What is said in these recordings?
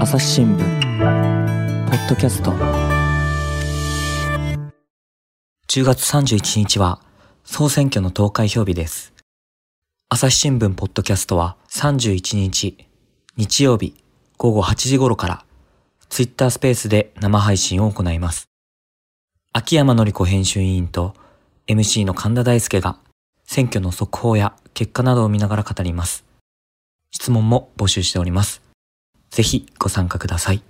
朝日新聞ポッドキャスト。10月31日は総選挙の投開票日です。朝日新聞ポッドキャストは31日日曜日午後8時頃からツイッタースペースで生配信を行います。秋山紀子編集委員と MC の神田大輔が選挙の速報や結果などを見ながら語ります。質問も募集しております。ぜひご参加ください。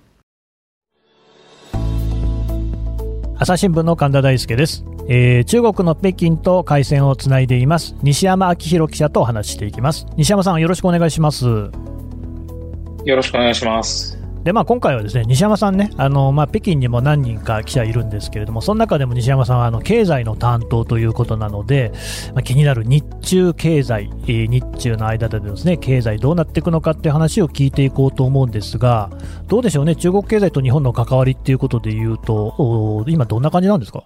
朝日新聞の神田大輔です、えー、中国の北京と回線をつないでいます。西山明宏記者とお話していきます。西山さんよろしくお願いします。よろしくお願いしますでまあ、今回はですね西山さんね、あのまあ、北京にも何人か記者いるんですけれども、その中でも西山さんはあの経済の担当ということなので、まあ、気になる日中経済、日中の間でですね経済どうなっていくのかっていう話を聞いていこうと思うんですが、どうでしょうね、中国経済と日本の関わりっていうことでいうと、今、どんな感じなんですか？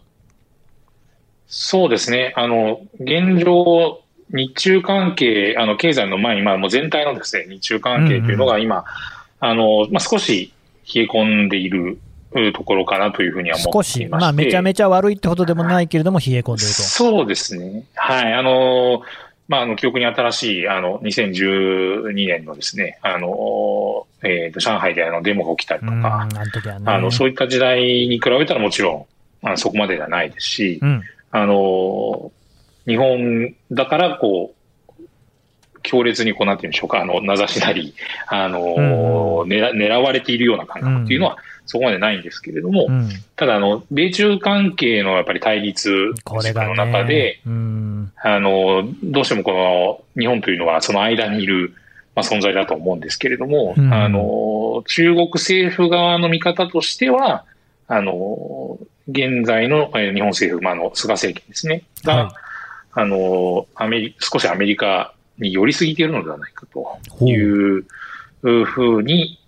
そうですね、あの現状、日中関係、あの経済の前に、まあ、もう全体のですね日中関係というのが今、うんうんあの、まあ、少し冷え込んでいるところかなというふうには思っていましてまあ、めちゃめちゃ悪いってほどでもないけれども、冷え込んでいると。そうですね。はい。あの、まあ、あの、記憶に新しい、あの、2012年のですね、あの、えっ、ー、と、上海であの、デモが起きたりとか、あ、ね、の、そういった時代に比べたらもちろん、あのそこまでではないですし、うん、あの、日本だから、こう、強烈にこう、なんていうんでしょうか、あの、名指しなり、あの、うん、狙、狙われているような感覚っていうのは、そこまでないんですけれども、うん、ただ、あの、米中関係のやっぱり対立の中で、ねうん、あの、どうしてもこの、日本というのはその間にいる、まあ、存在だと思うんですけれども、うん、あの、中国政府側の見方としては、あの、現在の日本政府、まあ、の、菅政権ですね、が、はい、あの、アメリ、少しアメリカに寄りすぎているのではないかというふうに、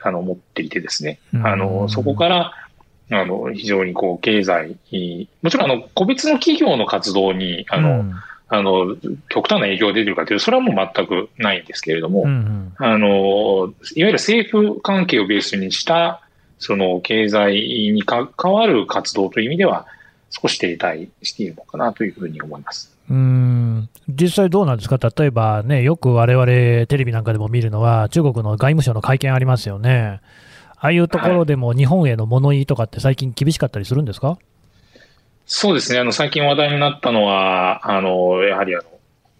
あの、思っていてですね。あの、そこから、あの、非常にこう、経済、もちろんあの、個別の企業の活動に、あの、うん、あの、極端な影響が出てるかというと、それはもう全くないんですけれども、うんうん、あの、いわゆる政府関係をベースにした、その経済に関わる活動という意味では、少し停滞しているのかなというふうに思います。うん実際どうなんですか、例えばね、よく我々テレビなんかでも見るのは、中国の外務省の会見ありますよね。ああいうところでも日本への物言いとかって最近厳しかったりするんですか？そうですね。あの、最近話題になったのは、あの、やはりあ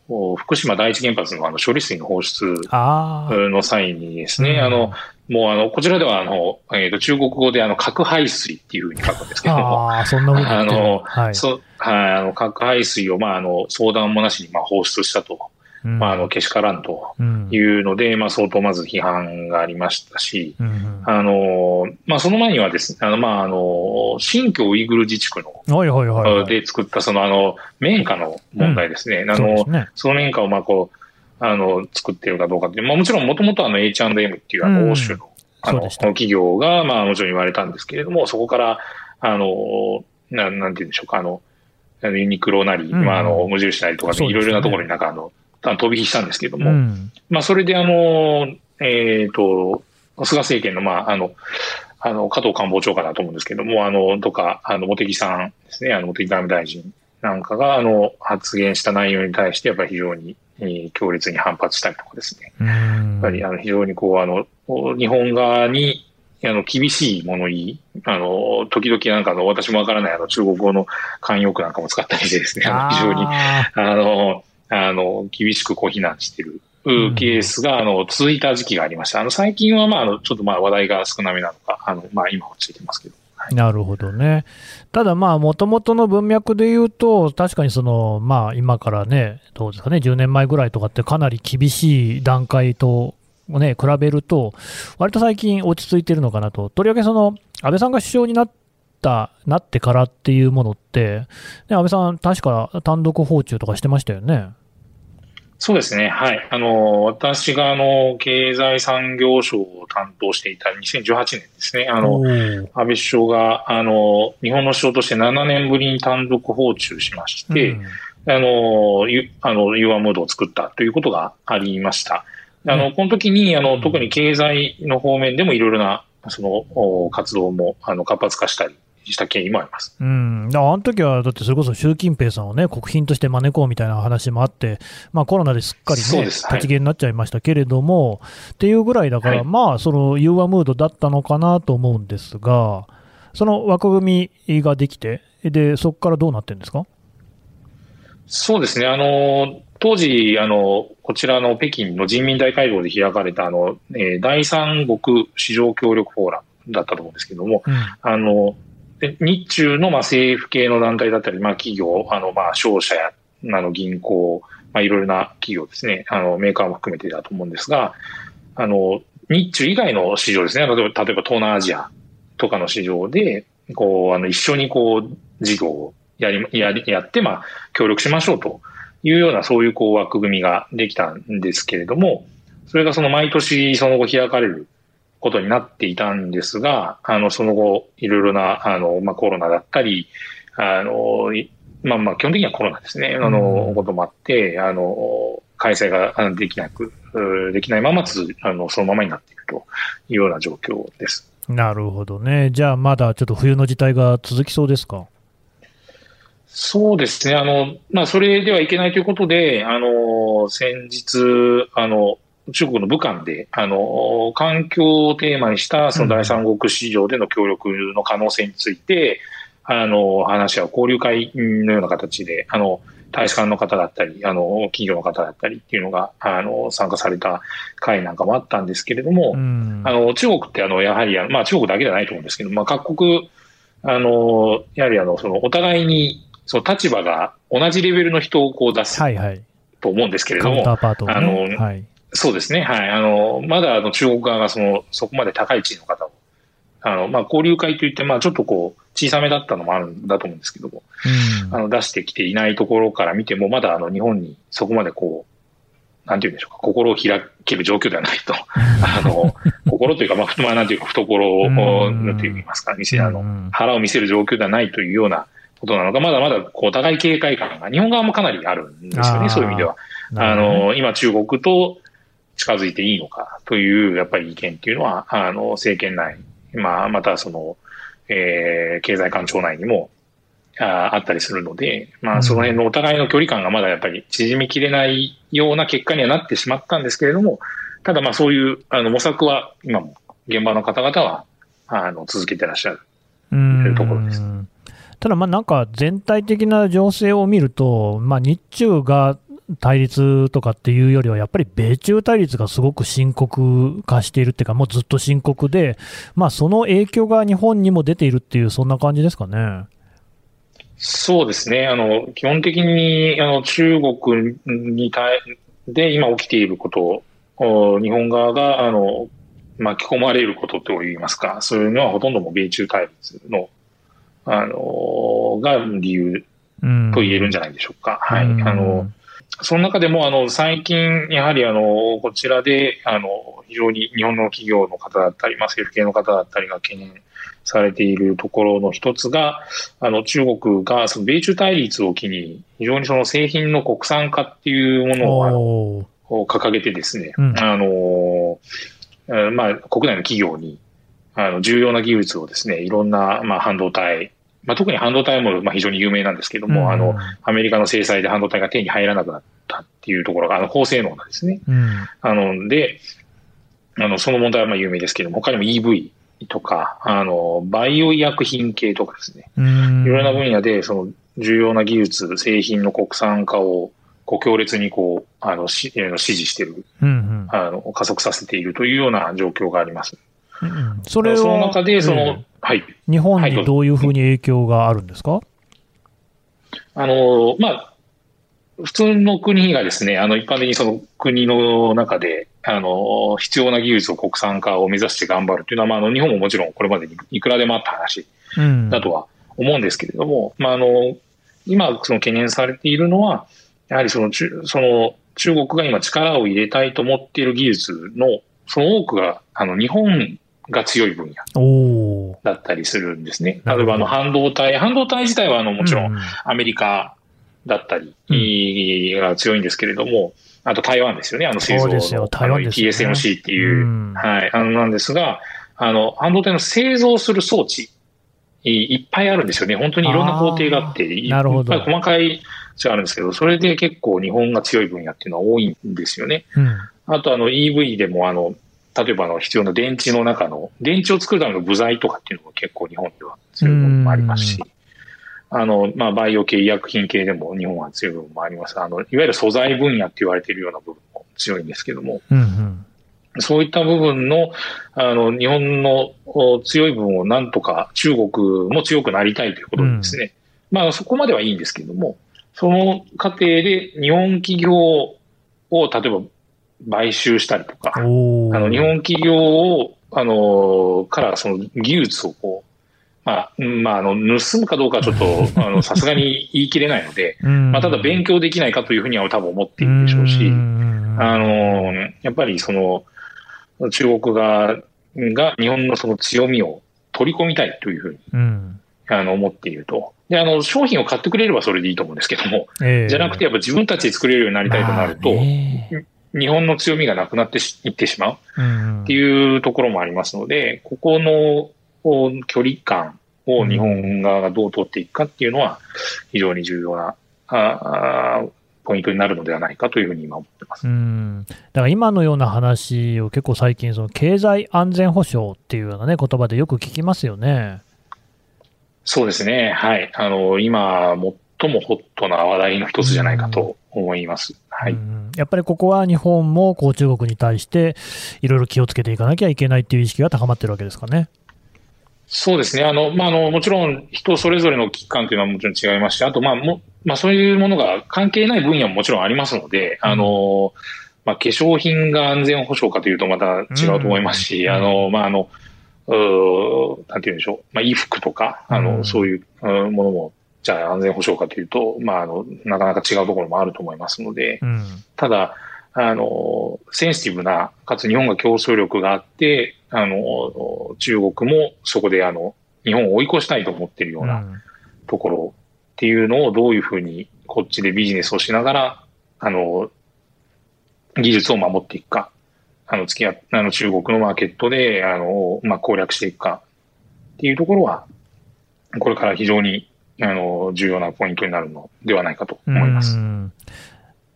の、福島第一原発のあの処理水の放出の際にですね、あ,、の、もうあの、こちらではあの、えっ、ー、と、中国語であの、核排水っていうふうに書くんですけども。ああ、そんなふうに。あの、はい。そ、はい、あの、核排水を、まあ、あの、相談もなしに、まあ、放出したと。うん、まあ、あの、けしからんというので、うん、まあ、相当まず批判がありましたし、うん、あの、まあ、その前にはですね、あの、まあ、あの、新疆ウイグル自治区の、はいはいはい、はい、で作った、その、あの、綿花の問題ですね。あの、その綿花を、まあ、こう、あの、作ってるかどうかって、まあもちろんもともとあの H&M っていうあの欧州の、あの、企業が、まあもちろん言われたんですけれども、そこから、あの、ななんて言うんでしょうか、あの、ユニクロなり、まああの、無印なりとかでいろいろなところになんかあの、飛び火したんですけれども、まあそれであの、えっ、と、菅政権の、まああの、あの、加藤官房長官だと思うんですけども、あの、とか、あの、茂木さんですね、あの、茂木外務大臣なんかが、あの、発言した内容に対して、やっぱり非常に、えー、強烈に反発したりとかですね。やっぱり、あの、非常にこう、あの、日本側に、あの、厳しいもの言い、あの、時々なんかの、私もわからない、あの、中国語の慣用句なんかも使ったりしてですね、あの、非常に、あの、あの、厳しくこう非難してるケースが、あの、続いた時期がありました。あの、最近は、まあ、あの、ちょっとまあ、話題が少なめなのか、あの、まあ、今落ちてますけど。なるほどね。ただまあ、もともとの文脈で言うと、確かにその、まあ、今からね、どうですかね、10年前ぐらいとかってかなり厳しい段階と、ね、比べると、割と最近落ち着いてるのかなと。とりわけその、安倍さんが首相になった、なってからっていうものって、ね、安倍さん確か単独訪中とかしてましたよね。そうですね。はい。あの、私が、あの、経済産業省を担当していた2018年ですね。あの、安倍首相が、あの、日本の首相として7年ぶりに単独訪中しまして、うん、あの、ゆ、あの、融和ムードを作ったということがありました。あの、この時に、あの、特に経済の方面でもいろいろな、その、活動も、あの、活発化したりした経緯もあります。うん。だあの時は、だってそれこそ習近平さんをね、国賓として招こうみたいな話もあって、まあコロナですっかりね、立ち消えになっちゃいましたけれども、はい、っていうぐらいだから、はい、まあ、その融和ムードだったのかなと思うんですが、その枠組みができて、で、そこからどうなってるんですか？そうですね。あの、当時、あの、こちらの北京の人民大会合で開かれた、あの、えー、第三国市場協力フォーラムだったと思うんですけども、うん、あの、日中のまあ政府系の団体だったり、まあ企業、あのまあ商社や、あの銀行、まあいろいろな企業ですね、あのメーカーも含めてだと思うんですが、あの、日中以外の市場ですね、例えば例えば東南アジアとかの市場で、こう、あの一緒にこう、事業をやり、やり、やって、まあ協力しましょうというようなそういうこう枠組みができたんですけれども、それがその毎年その後開かれることになっていたんですが、あの、その後、いろいろな、あの、まあ、コロナだったり、あの、まあまあ、基本的にはコロナですね、あの、こともあって、あの、開催ができなく、できないままつ、あの、そのままになっているというような状況です。なるほどね。じゃあ、まだちょっと冬の事態が続きそうですか？そうですね。あの、まあ、それではいけないということで、あの、先日、あの、中国の武漢で、あの、環境をテーマにしたその第三国市場での協力の可能性について、うん、あの、話し合う交流会のような形で、あの、大使館の方だったり、あの、企業の方だったりっていうのが、あの、参加された会なんかもあったんですけれども、うん、あの、中国ってあの、やはり、まあ中国だけじゃないと思うんですけど、まあ各国、あの、やはりあの、その、お互いに、その立場が同じレベルの人をこう出す。はいはい。と思うんですけれども、ね、あの、はい、そうですね。はい。あの、まだあの中国側がその、そこまで高い地位の方を、あの、まあ、交流会といって、まあ、ちょっとこう、小さめだったのもあるんだと思うんですけども、うん、あの、出してきていないところから見ても、まだあの、日本にそこまでこう、なんていうんでしょうか、心を開ける状況ではないと。あの、心というか、まあ、まあ、なんていうか、懐を、なんて言いますか、見せ、あの、腹を見せる状況ではないというようなことなのか、まだまだ、こう、お互い警戒感が、日本側もかなりあるんですよね、そういう意味では。あの、今中国と近づいていいのかという、やっぱり意見っていうのは、あの、政権内、まあ、またその、えー、経済官庁内にも、ああったりするので、まあ、その辺のお互いの距離感がまだやっぱり縮みきれないような結果にはなってしまったんですけれども、ただまあそういうあの模索は今も現場の方々はあの続けてらっしゃる。というところです。ただ、まあなんか全体的な情勢を見ると、まあ、日中が対立とかっていうよりは、やっぱり米中対立がすごく深刻化しているっていうか、もうずっと深刻で、まあ、その影響が日本にも出ているっていう、そんな感じですかね。そうですね。あの、基本的に、あの、中国に対、で今起きていることを、日本側が、あの、巻き込まれることといいますか、そういうのはほとんども米中対立の、あの、が理由と言えるんじゃないでしょうか。はい。あの、その中でも、あの、最近、やはり、あの、こちらで、あの、非常に日本の企業の方だったり、まあ、政府系の方だったりが懸念されているところの一つが、あの、中国が、その、米中対立を機に、非常にその製品の国産化っていうものを、あの、掲げてですね、うん、あの、まあ、国内の企業に、あの、重要な技術をですね、いろんな、まあ、半導体、まあ、特に半導体もまあ非常に有名なんですけども、うん、あの、アメリカの制裁で半導体が手に入らなくなったっていうところが、あの、高性能なんですね。うん、あの、で、あの、その問題はまあ有名ですけども、他にも EV とか、あの、バイオ医薬品系とかですね、いろいろな分野で、その、重要な技術、製品の国産化を、こう、強烈にこう、あの、し、指示している、うんうん、あの、加速させているというような状況があります。うん、それその中で、その、はい。日本にどういうふうに影響があるんですか、はい、あの、まあ、普通の国がですね、あの、一般的にその国の中で、あの、必要な技術を国産化を目指して頑張るというのは、まあ、あの、日本ももちろんこれまでにいくらでもあった話だとは思うんですけれども、うん、まあ、あの、今、その懸念されているのは、やはりその、その、中国が今力を入れたいと思っている技術の、その多くが、あの、日本が強い分野だったりするんですね。例えばあの半導体、半導体自体はあのもちろんアメリカだったりが強いんですけれども、あと台湾ですよね、あの製造の、TSMC っていう、うん、はい、あのなんですが、あの、半導体の製造する装置、いっぱいあるんですよね。本当にいろんな工程があって、いっぱい細かい違あるんですけど、それで結構日本が強い分野っていうのは多いんですよね。うん、あとあの EV でもあの、例えばの必要な電池の中の、電池を作るための部材とかっていうのも結構日本では強いものもありますし、あの、まあ、バイオ系、医薬品系でも日本は強い部分もあります。あの、いわゆる素材分野って言われているような部分も強いんですけども、うんうん。そういった部分の、あの、日本の強い部分をなんとか中国も強くなりたいということでですね、うん、まあそこまではいいんですけども、その過程で日本企業を例えば買収したりとか、あの日本企業を、あの、からその技術をこう、まあ、まあ、あの、盗むかどうかはちょっと、あの、さすがに言い切れないので、まあ、ただ勉強できないかというふうには多分思っているでしょうし、あの、やっぱりその、中国側が日本のその強みを取り込みたいというふうに、あの、思っていると。で、あの、商品を買ってくれればそれでいいと思うんですけども、えー、じゃなくてやっぱ自分たちで作れるようになりたいとなると、日本の強みがなくなっていってしまうっていうところもありますので、ここの距離感を日本側がどう取っていくかっていうのは非常に重要な、あポイントになるのではないかというふうに今思ってますうんだから今のような話を結構最近、その経済安全保障っていうような、ね、言葉でよく聞きますよね。そうですね。はい。あの、今、最もホットな話題の一つじゃないかと思います。はい。やっぱりここは日本もこう中国に対していろいろ気をつけていかなきゃいけないっていう意識が高まってるわけですかね。そうですね。あの、まあ、あの、もちろん人それぞれの危機感というのはもちろん違いますし、あと、まあ、も、まあ、そういうものが関係ない分野ももちろんありますので、あの、まあ、化粧品が安全保障かというとまた違うと思いますし、あの、まあ、あの、うなんて言うんでしょう、まあ、衣服とか、あの、うん、そういうものも、じゃあ安全保障かというと、まあ、あの、なかなか違うところもあると思いますので、うん、ただ、あの、センシティブな、かつ日本が競争力があって、あの、中国もそこであの、日本を追い越したいと思っているようなところっていうのをどういうふうにこっちでビジネスをしながら、あの、技術を守っていくか、あの、付き合あの、中国のマーケットで、あの、まあ、攻略していくか。っていうところは、これから非常に、あの、重要なポイントになるのではないかと思います。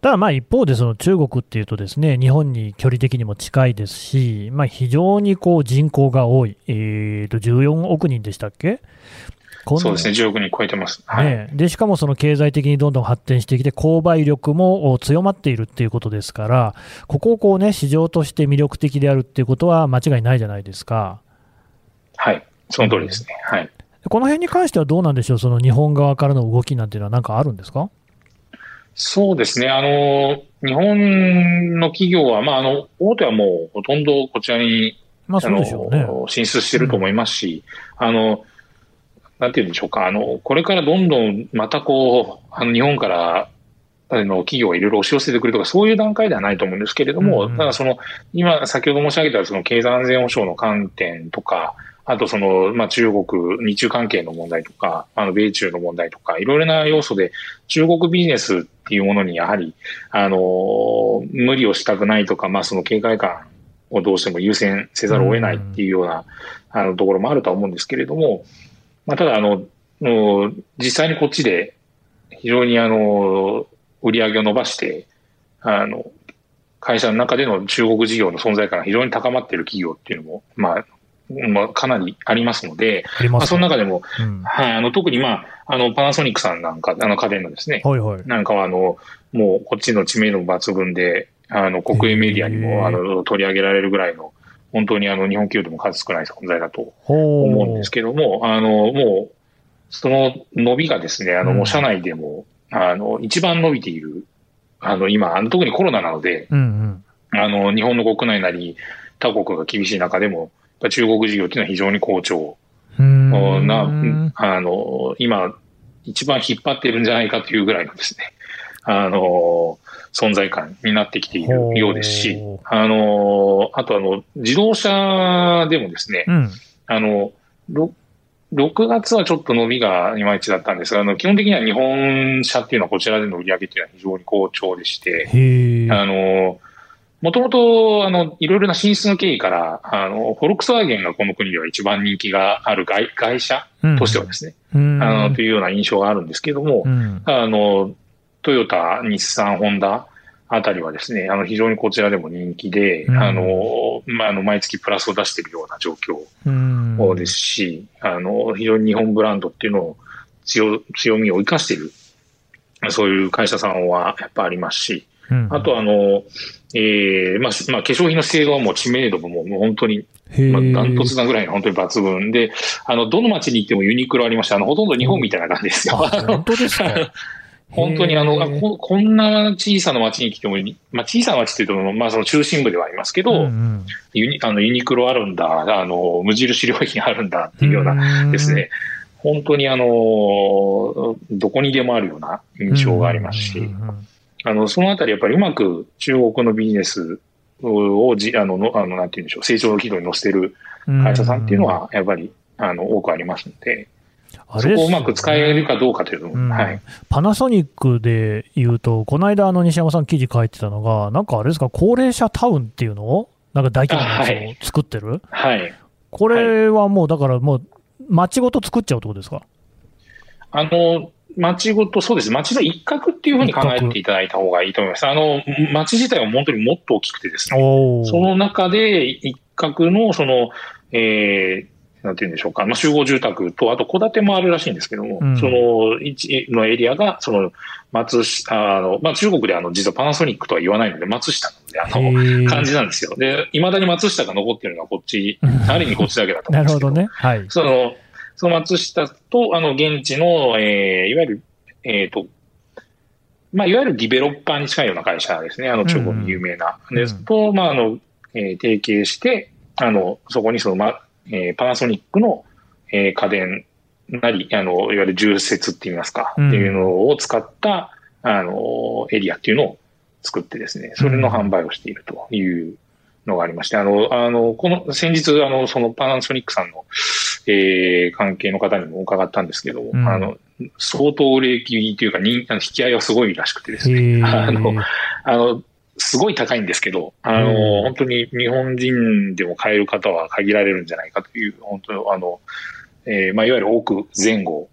ただまあ一方でその中国っていうとですね日本に距離的にも近いですし、まあ、非常にこう人口が多い、えー、と14億人でしたっけ？そうですね、10億人超えてます、はい、でしかもその経済的にどんどん発展してきて、購買力も強まっているっていうことですから、ここをこう、ね、市場として魅力的であるっていうことは間違いないじゃないですか。はい、その通りですね。はい、この辺に関してはどうなんでしょう、その日本側からの動きなんていうのは、なんかあるんですか？そうですね、あの日本の企業は、まあ、あの大手はもうほとんどこちらに、まあそうでしょうね、進出してると思いますし、うん、あのなんて言うんでしょうか、あの、これからどんどんまたこう、あの、日本から、あの、企業がいろいろ押し寄せてくるとか、そういう段階ではないと思うんですけれども、うん、ただその、今、先ほど申し上げたその経済安全保障の観点とか、あとその、まあ、中国、日中関係の問題とか、あの、米中の問題とか、いろいろな要素で、中国ビジネスっていうものにやはり、あの、無理をしたくないとか、まあ、その警戒感をどうしても優先せざるを得ないっていうような、あの、ところもあるとは思うんですけれども、まあ、ただ、あの、実際にこっちで非常にあの、売り上げを伸ばして、あの、会社の中での中国事業の存在感が非常に高まっている企業っていうのも、まあ、まあ、かなりありますので、あまあ、その中でも、うん、はい、あの、特にまあ、あの、パナソニックさんなんか、あの家電のですね、はいはい、なんかはあの、もうこっちの知名度抜群で、あの、国営メディアにも、あの、取り上げられるぐらいの、本当にあの日本企業でも数少ない存在だと思うんですけども、あの、もう、その伸びがですね、あの、もう社内でも、あの、一番伸びている、あの、今、あの特にコロナなので、うんうん、あの、日本の国内なり、他国が厳しい中でも、中国事業っていうのは非常に好調。な、あの、今、一番引っ張っているんじゃないかというぐらいのですね、あの、存在感になってきているようですし、あの、あとあの、自動車でもですね、うん、あの、6月はちょっと伸びがいまいちだったんですが、あの基本的には日本車っていうのはこちらでの売り上げっていうのは非常に好調でして、あの、もともと、あの、いろいろな進出の経緯から、あの、フォルクスワーゲンがこの国では一番人気がある外会社としてはですね、うん、あの、というような印象があるんですけども、うん、あの、トヨタ、日産、ホンダあたりはですね、あの、非常にこちらでも人気で、うん、あの、まあ、あの、毎月プラスを出しているような状況ですし、あの、非常に日本ブランドっていうのを強、強みを生かしている、そういう会社さんはやっぱありますし、あとあの、ええー、まあ、まあ、化粧品の性能も知名度ももう本当に、まあ、ダントツなぐらいの本当に抜群。で、あの、どの街に行ってもユニクロありまして、あの、ほとんど日本みたいな感じですよ。本当ですか？本当にあのこ、こんな小さな街に来ても、まあ、小さな街っていうと、まあ、その中心部ではありますけど、うんうん、ユニあのユニクロあるんだ、あの、無印良品あるんだっていうようなですね、本当にあの、どこにでもあるような印象がありますし、うんうんうんあの、そのあたりやっぱりうまく中国のビジネスをじ、あの、のあのなんて言うんでしょう、成長の軌道に乗せてる会社さんっていうのは、やっぱり、あの、多くありますので、あれ、ね、そこをうまく使えるかどうかというのも、はい。パナソニックで言うと、この間、あの、西山さん記事書いてたのが、なんかあれですか、高齢者タウンっていうのを、なんか大規模なやつを作ってる？はい。これはもう、だからもう、街ごと作っちゃうってことですか？あの、町ごと、そうです。町の一角っていうふうに考えていただいた方がいいと思います。あの、町自体は本当にもっと大きくてですね、その中で一角の、その、えー、なんて言うんでしょうか、まあ、集合住宅と、あと戸建てもあるらしいんですけども、うん、その一のエリアが、その松下、あの、まあ、中国であの、実はパナソニックとは言わないので、松下で、あの、感じなんですよ。で、未だに松下が残ってるのはこっち、ある意味こっちだけだと思うんですけど。なるほどね。はい。その、その松下と、あの、現地の、えー、いわゆる、えっ、ー、と、まあ、いわゆるディベロッパーに近いような会社ですね。あの、中国有名な。うん、ですと、まあ、あの、えー、提携して、あの、そこにその、ま、えー、パナソニックの、えー、家電なり、あの、いわゆる重設って言いますか、うん、っていうのを使った、あの、エリアっていうのを作ってですね、それの販売をしているというのがありまして、あの、あの、この、先日、あの、そのパナソニックさんの、えー、関係の方にも伺ったんですけど、うん、あの、相当売れ行きというか、人あの引き合いはすごいらしくてですね、あの、あの、すごい高いんですけど、あの、本当に日本人でも買える方は限られるんじゃないかという、本当あの、えー、まあ、いわゆる億前後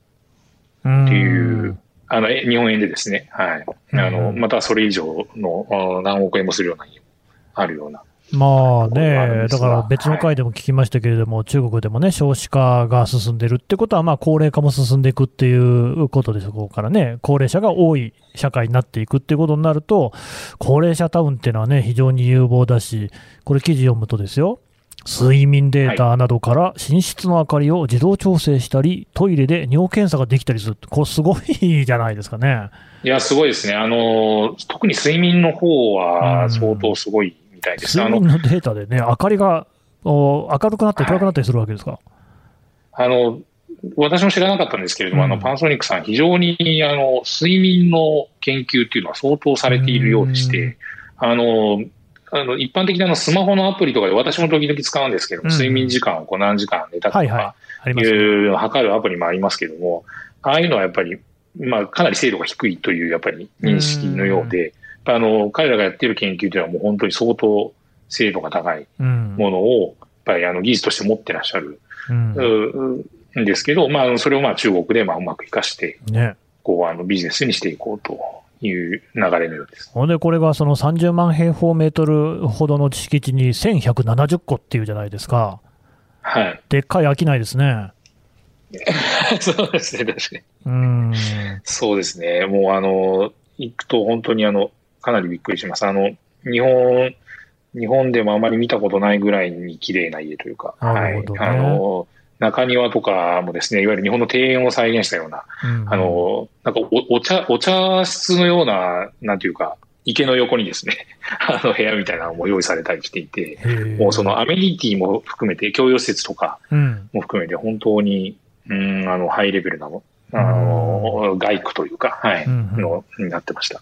っていう、あの、日本円でですね、はい。あの、またそれ以上の何億円もするような家もあるようなまあね、だから別の回でも聞きましたけれども、はい、中国でもね、少子化が進んでるってことは、まあ高齢化も進んでいくっていうことでしょうからね、高齢者が多い社会になっていくっていうことになると、高齢者タウンっていうのはね、非常に有望だし、これ記事読むとですよ、睡眠データなどから寝室の明かりを自動調整したり、トイレで尿検査ができたりするこれすごいじゃないですかね。いや、すごいですね。あの、特に睡眠の方は相当すごいみたいです。睡眠のデータでね、明かりがお明るくなったり暗くなったりするわけですか、はい、あの、私も知らなかったんですけれども、うん、あの、パンソニックさん、非常に、あの、睡眠の研究っていうのは相当されているようでして、あの、あの、一般的なのスマホのアプリとかで私も時々使うんですけども、うん、睡眠時間をこう何時間寝たとか、いう測るアプリもありますけども、ああいうのはやっぱり、まあ、かなり精度が低いという、やっぱり認識のようで、あの、彼らがやってる研究というのはもう本当に相当精度が高いものを、やっぱりあの技術として持ってらっしゃる、うん、んですけど、まあ、それをまあ中国でまあうまく活かして、ね、こう、あのビジネスにしていこうという流れのようです。ほんで、これがその30万平方メートルほどの敷地に1170個っていうじゃないですか。はい。でっかい商いですね。そうですね、確かに。うん。そうですね。もうあの、行くと本当にあの、かなりびっくりします。あの、日本、日本でもあまり見たことないぐらいに綺麗な家というか、ね、はい。あの、中庭とかもですね、いわゆる日本の庭園を再現したような、うん、あの、なんかおお茶、お茶室のような、なんていうか、池の横にですね、あの部屋みたいなのも用意されたりしていて、もうそのアメニティも含めて、共用施設とかも含めて、本当に、うん、あの、ハイレベルなの、あの、外区というか、はい、の、になってました。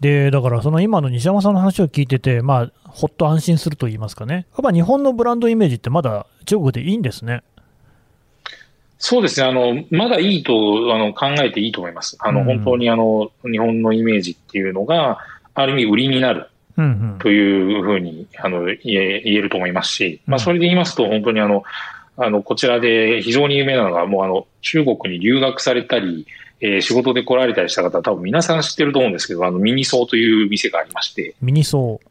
で、だからその今の西山さんの話を聞いてて、まあ、ほっと安心すると言いますかね。やっぱ日本のブランドイメージってまだ中国でいいんですね。そうですね。あの、まだいいと、あの、考えていいと思います。あの、うん、本当にあの、日本のイメージっていうのが、ある意味売りになる。というふうに、あの、言え、言えると思いますし、まあ、それで言いますと、本当にあの、あの、こちらで非常に有名なのが、もうあの、中国に留学されたり、えー、仕事で来られたりした方、多分皆さん知ってると思うんですけど、あの、ミニソーという店がありまして。ミニソー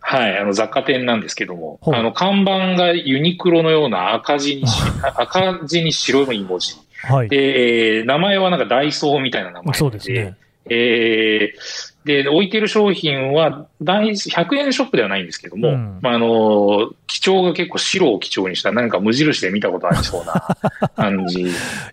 はい、あの、雑貨店なんですけども、あの、看板がユニクロのような赤字に 赤字に白い文字。はい。で、えー、名前はなんかダイソーみたいな名前で。そうですね。えー、で、置いてる商品は、大、100円ショップではないんですけども、うん、まあ、あの、基調が結構白を基調にした、なんか無印で見たことありそうな 感じ、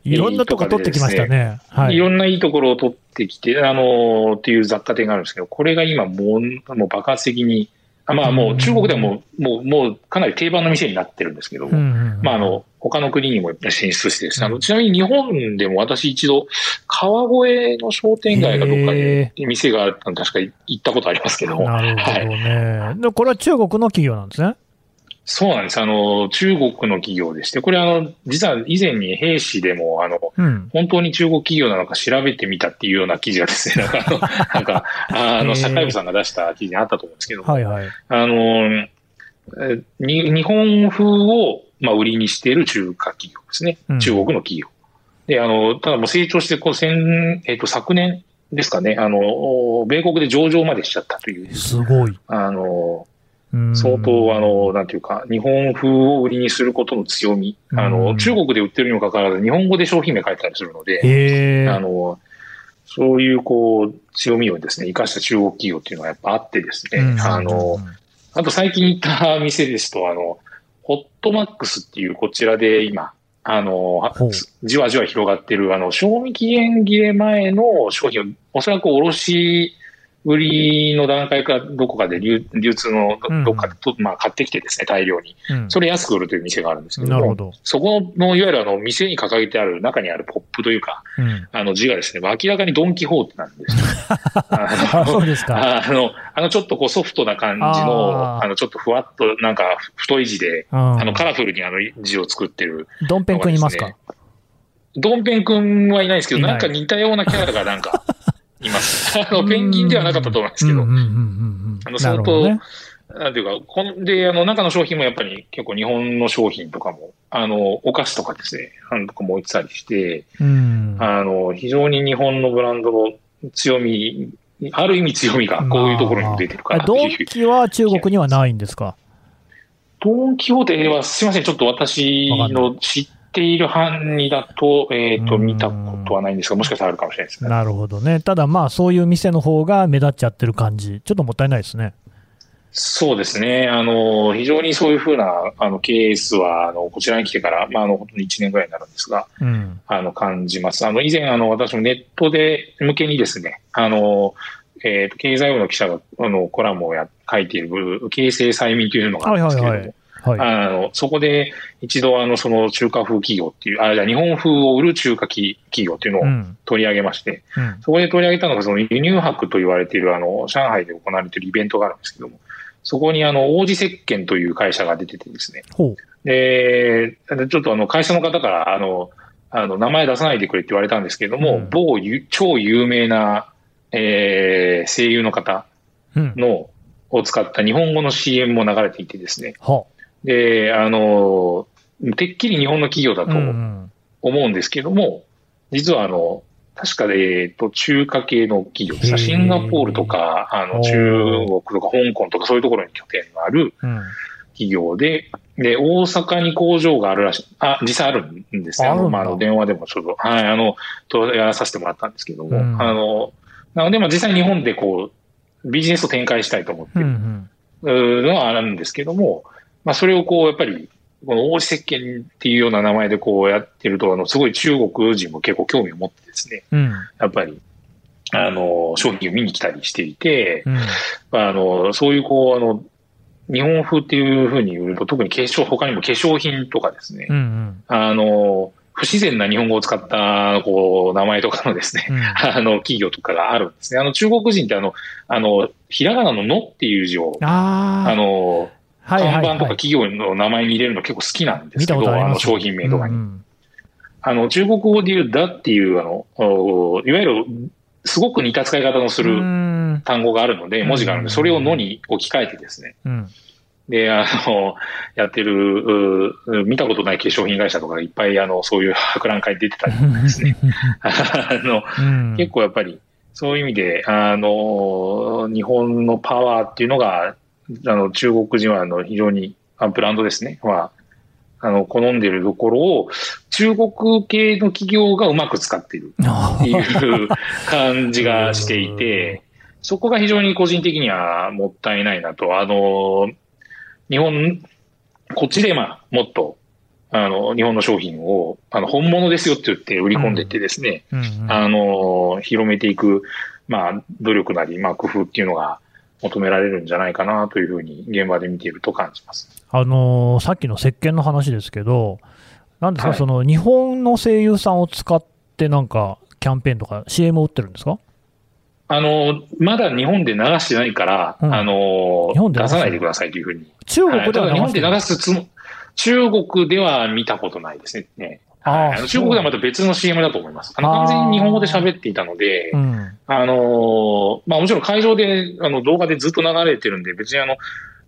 いろんなとこ取ってきましたね。はい。いろんないいところを取ってきて、あの、っていう雑貨店があるんですけど、これが今もう、もう爆発的に、まあもう中国でも、もう、もうかなり定番の店になってるんですけども、まああの、他の国にも進出してですね、あの、ちなみに日本でも私一度、川越の商店街かどっかで店があったの確か行ったことありますけども。なるほどね。はい、でこれは中国の企業なんですね。そうなんです。あの、中国の企業でして、これあの、実は以前に兵士でも、あの、うん、本当に中国企業なのか調べてみたっていうような記事がですね、なんかあの、なんか、あの、社会部さんが出した記事にあったと思うんですけど、はいはい。あの、に日本風を、まあ、売りにしている中華企業ですね。中国の企業。うん、で、あの、ただもう成長して、こう、先、えっ、ー、と、昨年ですかね、あの、米国で上場までしちゃったという。すごい。あの、相当、あの、なんていうか、日本風を売りにすることの強み。あの、中国で売ってるにもかかわらず、日本語で商品名書いたりするので、あの、そういう、こう、強みをですね、生かした中国企業っていうのはやっぱあってですね、あの、あと最近行った店ですと、あの、ホットマックスっていうこちらで今、あの、じわじわ広がってる、あの、賞味期限切れ前の商品を、おそらく卸売りの段階かどこかで流流通のどっかでと、まあ、買ってきてですね、大量に。それ安く売るという店があるんですけども、ど。そこの、いわゆるあの、店に掲げてある中にあるポップというか、うん、あの字がですね、明らかにドンキホーテなんですよ。あ そうですか。あの、あのちょっとこうソフトな感じの、あのちょっとふわっとなんか太い字で、あのカラフルにあの字を作ってる、ドンペン君いますか？ドンペン君はいないですけど、なんか似たようなキャラがなんか、います。あの、ペンギンではなかったと思いますけど、あの、相当、ね、なんていうか、こんで、あの、中の商品もやっぱり結構日本の商品とかも、あの、お菓子とかですね、あのとかも置いてたりして、うん、あの、非常に日本のブランドの強み、ある意味強みがこういうところに出てるかなドンキは中国にはないんですか？ドンキホーテは、すみません、ちょっと私の知っている範囲だと、えっ、ー、と、見たことはないんですが、もしかしたらあるかもしれないですね。なるほどね。ただまあ、そういう店の方が目立っちゃってる感じ、ちょっともったいないですね。そうですね。あの、非常にそういうふうな、あの、ケースは、あの、こちらに来てから、まあ、あの、本当に1年ぐらいになるんですが、うん、あの、感じます。あの、以前、あの、私もネットで向けにですね、あの、えっ、ー、と、経済部の記者が、あの、コラムをや書いている、形成催眠というのがあるんですけれども、はいはいはいはい、あの、そこで一度あの、その中華風企業っていう、あ、じゃ日本風を売る中華企業っていうのを取り上げまして、うん。うん、そこで取り上げたのがその輸入博と言われているあの、上海で行われているイベントがあるんですけども、そこにあの、王子石鹸という会社が出ててですね。で、ちょっとあの、会社の方から、あの、あの、名前出さないでくれって言われたんですけども、うん、某超有名な、えー、声優の方の、を使った日本語の CM も流れていてですね。で、あの、てっきり日本の企業だと思うんですけども、実はあの、確かで、えっと、中華系の企業です。シンガポールとか、あの、中国とか香港とかそういうところに拠点がある企業で、で、大阪に工場があるらしい。あ、実際あるんですね。あの、まあ、あの、電話でもちょっと、はい、あの、とやらさせてもらったんですけども、うん、あの、なので、まあ、実際日本でこう、ビジネスを展開したいと思ってるのはあるんですけども、まあ、それをこう、やっぱり、この王子石鹸っていうような名前でこうやってると、あの、すごい中国人も結構興味を持ってですね、うん、やっぱり、あの、商品を見に来たりしていて、うん、あの、そういうこう、あの、日本風っていうふうに言うと、特に化粧、他にも化粧品とかですね、うんうん、あの、不自然な日本語を使った、こう、名前とかのですね、うん、あの、企業とかがあるんですね。あの、中国人ってあの、あの、ひらがなののっていう字を、あの、看板とか企業の名前に入れるの結構好きなんですけど、あの、商品名とかに。うんうん、あの、中国語で言うだっていう、あの、いわゆる、すごく似た使い方のする単語があるので、文字があるので、それをのに置き換えてですね。うん。で、あの、やってる、見たことない化粧品会社とかいっぱい、あの、そういう博覧会出てたりとかですね。あの、うん、結構やっぱり、そういう意味で、あの、日本のパワーっていうのが、あの、中国人は、あの、非常に、あブランドですね。は、あの、好んでるところを、中国系の企業がうまく使っているっていう感じがしていて、そこが非常に個人的にはもったいないなと。あの、日本、こっちでまあ、もっと、あの、日本の商品を、あの、本物ですよって言って売り込んでってですね、うんうんうん、あの、広めていく、まあ、努力なり、まあ、工夫っていうのが求められるんじゃないかなというふうに、現場で見ていると感じます。あのさっきの石鹸の話ですけど、なんですか、はい、その、日本の声優さんを使って、なんか、キャンペーンとか CM を打ってるんですか？あの、まだ日本で流してないから、うん、あの、出さないでくださいというふうに。中国では、はい、日本で流す中国では見たことないですね。あ中国ではまた別の CM だと思います。あの完全に日本語で喋っていたので、あうん、あの、まあもちろん会場で、あの動画でずっと流れてるんで、別にあの、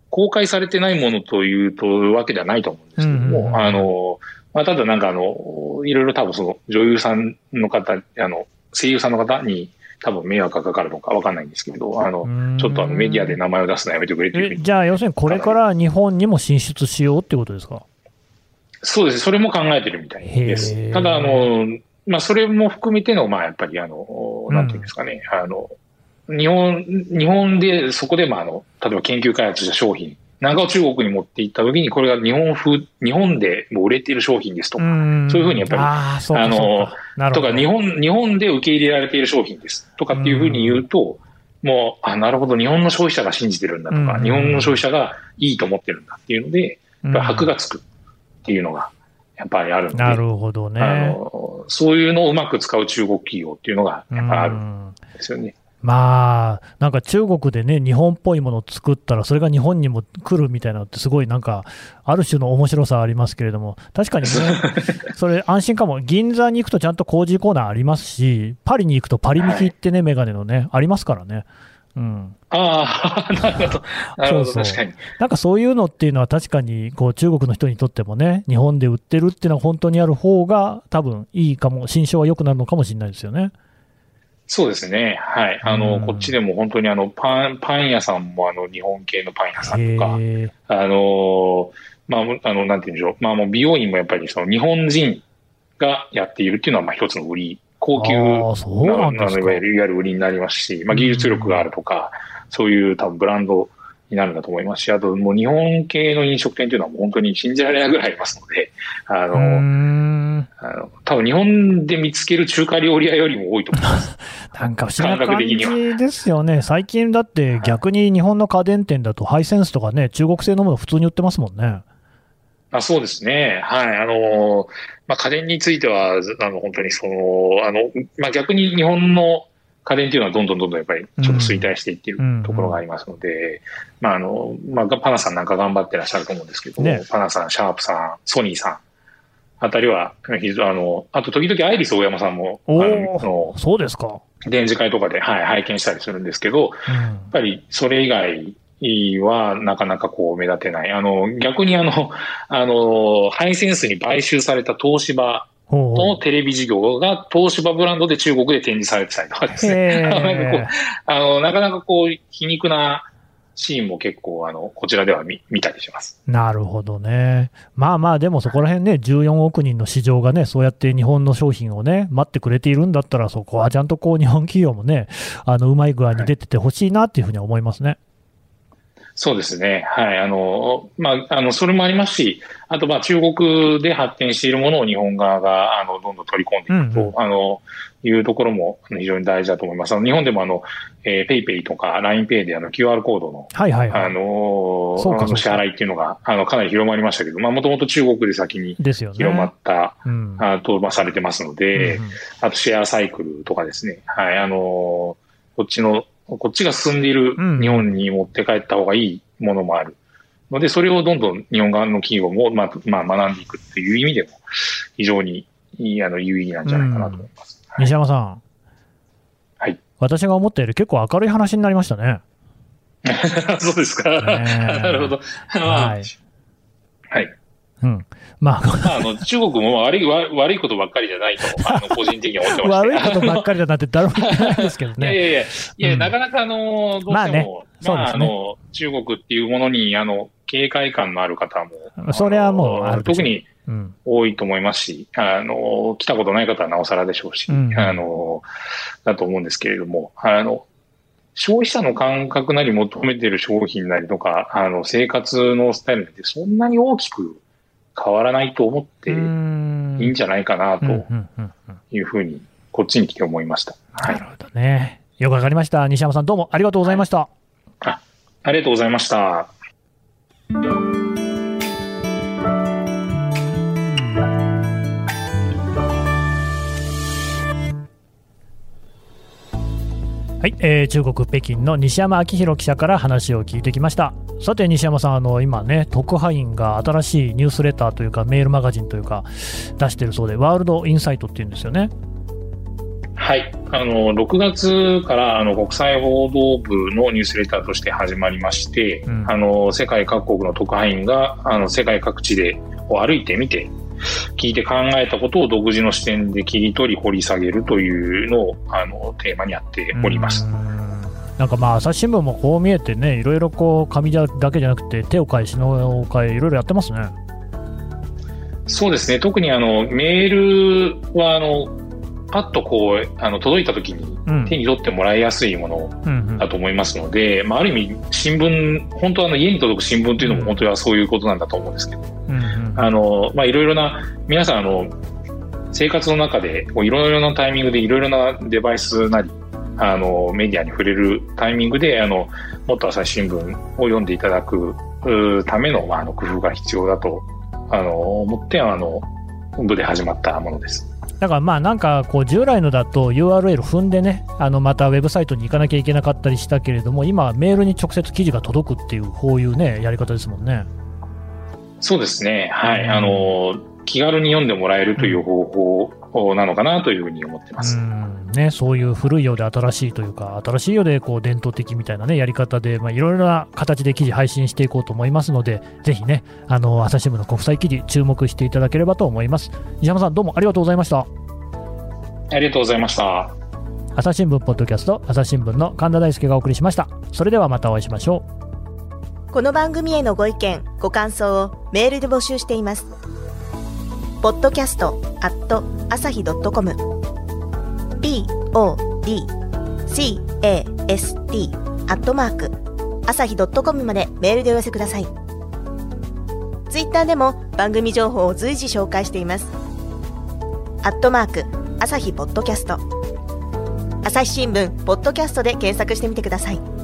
公開されてないものというとわけではないと思うんですけども、うんあの、まあただなんかあの、いろいろ多分その女優さんの方、あの、声優さんの方に、多分迷惑がかかるのか分かんないんですけど、あの、ちょっとあのメディアで名前を出すのやめてくれっていうじゃあ、要するにこれから日本にも進出しようってことですか？そうです。それも考えてるみたいです。ただ、あの、まあ、それも含めての、まあ、やっぱり、あの、なんていうんですかね、うん、あの、日本、日本で、そこで、まあ、あの、例えば研究開発した商品なんかを中国に持っていったときに、これが日本風、日本でも売れている商品ですとか、そういうふうにやっぱり、あの、とか日本、日本で受け入れられている商品です。とかっていうふうに言うと、もう、あ、なるほど、日本の消費者が信じてるんだとか、日本の消費者がいいと思ってるんだっていうので、やっぱ箔がつくっていうのが、やっぱりあるんで。なるほどね。あの、そういうのをうまく使う中国企業っていうのが、やっぱあるんですよね。まあ、なんか中国でね、日本っぽいものを作ったら、それが日本にも来るみたいなのって、すごいなんか、ある種の面白さありますけれども、確かにね、それ、安心かも、銀座に行くとちゃんと工事コーナーありますし、パリに行くとパリミキってね、メガネのね、ありますからね。うん、ああ、なるほど。なるほど、確かに。なんかそういうのっていうのは確かに、こう、中国の人にとってもね、日本で売ってるっていうのは本当にある方が、多分いいかも、心象は良くなるのかもしれないですよね。そうですね。はい。あの、こっちでも本当にあの、パン、パン屋さんもあの、日本系のパン屋さんとか、あの、まあ、あの、なんて言うんでしょう。まあもう美容院もやっぱりその日本人がやっているっていうのはまあ一つの売り、高級な、そうなんですかいわゆる、いわゆる売りになりますし、まあ技術力があるとか、そういう多分ブランドになるんだと思いますし、あともう日本系の飲食店というのはもう本当に信じられないぐらいありますので、あの、あの多分日本で見つける中華料理屋よりも多いと思います。なんか不思議な感じですよね。最近だって逆に日本の家電店だとハイセンスとかね、中国製のもの普通に売ってますもんね。あそうですね。はい。あの、まあ、家電については、あの、本当にその、あの、まあ、逆に日本の家電っていうのはどんどんどんどんやっぱりちょっと衰退していっているところがありますので、まああの、まあパナさんなんか頑張ってらっしゃると思うんですけども、ね、パナさん、シャープさん、ソニーさん、あたりは、あの、あと時々アイリス大山さんも、あの、そうですか。展示会とかで、はい、拝見したりするんですけど、うん、やっぱりそれ以外はなかなかこう目立てない。あの、逆にあの、あの、ハイセンスに買収された東芝のテレビ事業が東芝ブランドで中国で展示されてたりとかですね。あのなかなかこう、皮肉なシーンも結構、あの、こちらでは見見たりします。なるほどね。まあまあ、でもそこら辺ね、14億人の市場がね、そうやって日本の商品をね、待ってくれているんだったら、そこはちゃんとこう、日本企業もね、あの、うまい具合に出ててほしいなっていうふうに思いますね。そうですね。はい。あの、まあ、あの、それもありますし、あと、まあ、中国で発展しているものを日本側が、あの、どんどん取り込んでいくと、うんうん、あの、いうところも非常に大事だと思います。あの日本でもあの、えー、ペイペイとか LINEPay であの QR コードの、はいはいはい、あのー、支払いっていうのが、あの、かなり広まりましたけど、まあ、もともと中国で先に広まった、ねうん、あと、まあ、されてますので、うんうん、あとシェアサイクルとかですね、はい、あのー、こっちの、こっちが進んでいる日本に持って帰った方がいいものもある。ので、それをどんどん日本側の企業も、まあ、まあ、学んでいくっていう意味でも、非常にいい、あの、有意義なんじゃないかなと思います。うん、西山さん。はい。私が思ったより結構明るい話になりましたね。そうですか。なるほど。はい。はい。うん。まあ、まあ、あの、中国も悪い、悪いことばっかりじゃないと、あの、個人的に思ってます悪いことばっかりじゃなくて誰も言ってないですけどね。いやいやいや、いや、うん、なかなかあの、どうしても、まあ、ねまあ、あの、中国っていうものに、あの、警戒感のある方も、それはもう特に多いと思いますし、うん、あの、来たことない方はなおさらでしょうし、うん、あの、だと思うんですけれども、あの、消費者の感覚なり求めている商品なりとか、あの、生活のスタイルってそんなに大きく変わらないと思っていいんじゃないかなというふうに、こっちに来て思いました。なるほどね。よくわかりました。西山さん、どうもありがとうございました。あありがとうございました。はい、えー、中国・北京の西山明宏記者から話を聞いてきました。さて西山さんあの今ね特派員が新しいニュースレターというかメールマガジンというか出してるそうでワールドインサイトっていうんですよね。はい。あの、6月からあの国際報道部のニュースレターとして始まりまして、うん、あの、世界各国の特派員が、あの、世界各地でを歩いてみて、聞いて考えたことを独自の視点で切り取り掘り下げるというのをあのテーマにやっております。なんかまあ朝日新聞もこう見えてね、いろいろこう紙だけじゃなくて手を変え、品を変え、いろいろやってますね。そうですね。特にあのメールはあのパッとこうあの届いた時に手に取ってもらいやすいものだと思いますので、まあ、ある意味新聞本当はあの家に届く新聞というのも本当はそういうことなんだと思うんですけど、うんうん、あのまあいろいろな皆さんあの生活の中でいろいろなタイミングでいろいろなデバイスなりあのメディアに触れるタイミングであのもっと朝日新聞を読んでいただくための,、まあ、あの工夫が必要だとあの思ってあの部で始まったものです。だからまあなんかこう従来のだと URL 踏んでねあのまたウェブサイトに行かなきゃいけなかったりしたけれども今メールに直接記事が届くっていうこういうねやり方ですもんね。そうですねはい、うん、あの気軽に読んでもらえるという方法なのかなというふうに思ってます。うんね、そういう古いようで新しいというか、新しいようでこう伝統的みたいな、ね、やり方で、まあ、いろいろな形で記事配信していこうと思いますので、ぜひね、あの朝日新聞の国際記事、注目していただければと思います。西山さん、どうもありがとうございました。ありがとうございました。朝日新聞ポッドキャスト、朝日新聞の神田大輔がお送りしました。それではまたお会いしましょう。この番組へのご意見、ご感想をメールで募集しています。ポッドキャストアット朝日ドットコム podcast アットマーク朝日ドットコムまでメールでお寄せください。ツイッターでも番組情報を随時紹介しています。アットマーク朝日ポッドキャスト朝日新聞ポッドキャストで検索してみてください。